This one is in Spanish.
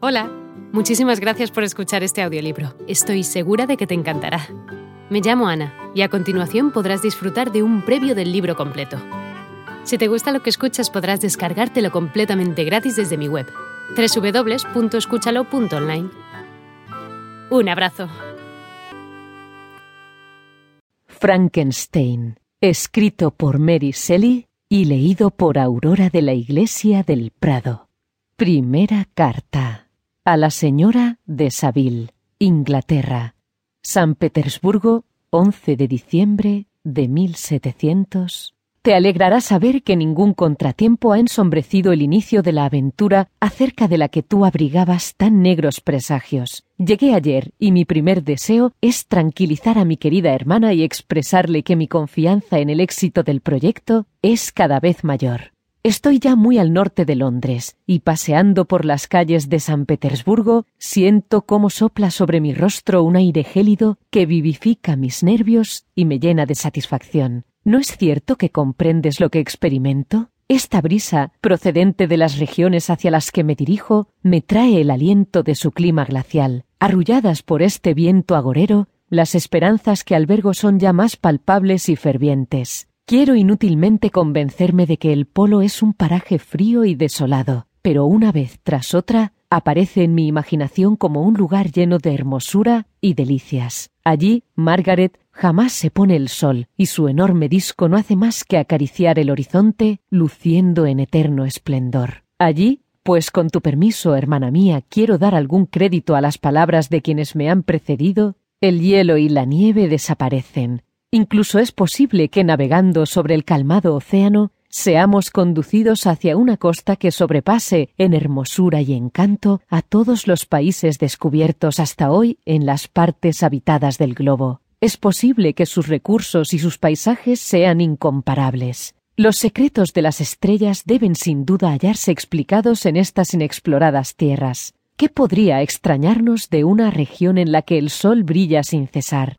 Hola, muchísimas gracias por escuchar este audiolibro. Estoy segura de que te encantará. Me llamo Ana y a continuación podrás disfrutar de un previo del libro completo. Si te gusta lo que escuchas podrás descargártelo completamente gratis desde mi web, www.escúchalo.online. Un abrazo. Frankenstein, escrito por Mary Shelley y leído por Aurora de la Iglesia del Prado. Primera carta a la señora de Saville, Inglaterra, San Petersburgo, 11 de diciembre de 1700. Te alegrará saber que ningún contratiempo ha ensombrecido el inicio de la aventura acerca de la que tú abrigabas tan negros presagios. Llegué ayer y mi primer deseo es tranquilizar a mi querida hermana y expresarle que mi confianza en el éxito del proyecto es cada vez mayor. Estoy ya muy al norte de Londres, y paseando por las calles de San Petersburgo, siento cómo sopla sobre mi rostro un aire gélido que vivifica mis nervios y me llena de satisfacción. ¿No es cierto que comprendes lo que experimento? Esta brisa, procedente de las regiones hacia las que me dirijo, me trae el aliento de su clima glacial. Arrulladas por este viento agorero, las esperanzas que albergo son ya más palpables y fervientes. Quiero inútilmente convencerme de que el polo es un paraje frío y desolado, pero una vez tras otra aparece en mi imaginación como un lugar lleno de hermosura y delicias. Allí, Margaret, jamás se pone el sol, y su enorme disco no hace más que acariciar el horizonte, luciendo en eterno esplendor. Allí, pues con tu permiso, hermana mía, quiero dar algún crédito a las palabras de quienes me han precedido, el hielo y la nieve desaparecen, Incluso es posible que navegando sobre el calmado océano seamos conducidos hacia una costa que sobrepase en hermosura y encanto a todos los países descubiertos hasta hoy en las partes habitadas del globo. Es posible que sus recursos y sus paisajes sean incomparables. Los secretos de las estrellas deben sin duda hallarse explicados en estas inexploradas tierras. ¿Qué podría extrañarnos de una región en la que el sol brilla sin cesar?